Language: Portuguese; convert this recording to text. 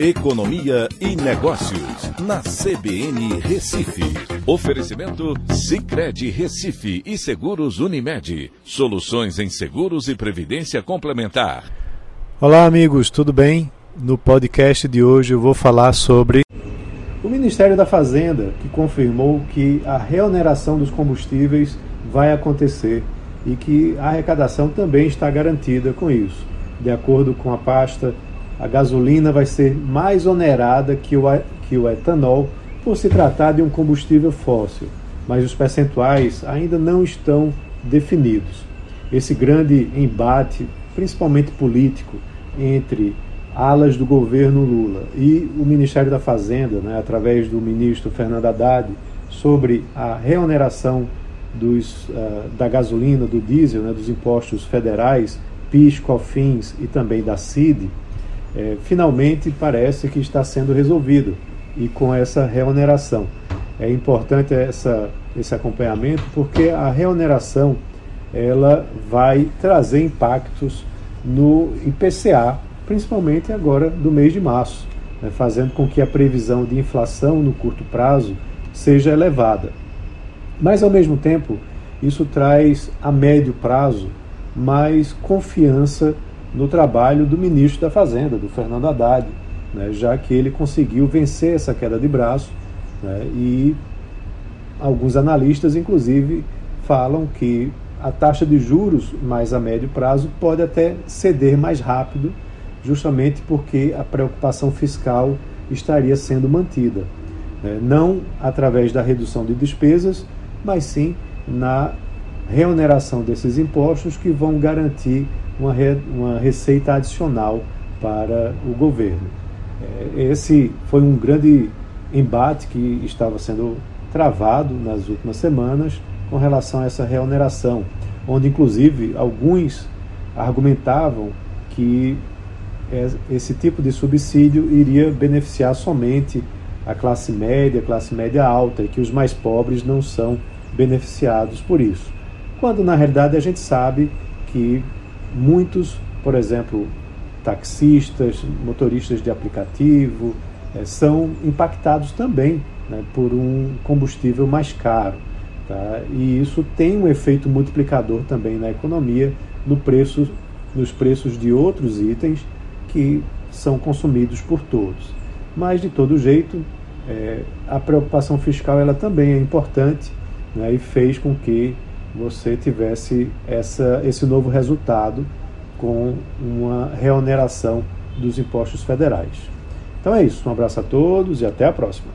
Economia e Negócios, na CBN Recife. Oferecimento Cicred Recife e Seguros Unimed. Soluções em seguros e previdência complementar. Olá, amigos, tudo bem? No podcast de hoje eu vou falar sobre o Ministério da Fazenda, que confirmou que a reoneração dos combustíveis vai acontecer e que a arrecadação também está garantida com isso. De acordo com a pasta, a gasolina vai ser mais onerada que o, que o etanol por se tratar de um combustível fóssil, mas os percentuais ainda não estão definidos. Esse grande embate, principalmente político, entre alas do governo Lula e o Ministério da Fazenda, né, através do ministro Fernando Haddad, sobre a reoneração dos, uh, da gasolina, do diesel, né, dos impostos federais, PIS, COFINS e também da CID, é, finalmente parece que está sendo resolvido e com essa reoneração. É importante essa, esse acompanhamento porque a reoneração ela vai trazer impactos no IPCA, principalmente agora do mês de março, né, fazendo com que a previsão de inflação no curto prazo seja elevada. Mas, ao mesmo tempo, isso traz a médio prazo mais confiança no trabalho do ministro da Fazenda, do Fernando Haddad, né, já que ele conseguiu vencer essa queda de braço né, e alguns analistas, inclusive, falam que a taxa de juros mais a médio prazo pode até ceder mais rápido, justamente porque a preocupação fiscal estaria sendo mantida. Né, não através da redução de despesas, mas sim na reoneração desses impostos que vão garantir uma, re, uma receita adicional para o governo. É, esse foi um grande embate que estava sendo travado nas últimas semanas com relação a essa reoneração, onde inclusive alguns argumentavam que esse tipo de subsídio iria beneficiar somente a classe média, a classe média alta e que os mais pobres não são beneficiados por isso. Quando na realidade a gente sabe que muitos, por exemplo, taxistas, motoristas de aplicativo, é, são impactados também né, por um combustível mais caro. Tá? E isso tem um efeito multiplicador também na economia, no preço, nos preços de outros itens que são consumidos por todos. Mas, de todo jeito, é, a preocupação fiscal ela também é importante né, e fez com que você tivesse essa, esse novo resultado com uma reoneração dos impostos federais. Então é isso, um abraço a todos e até a próxima.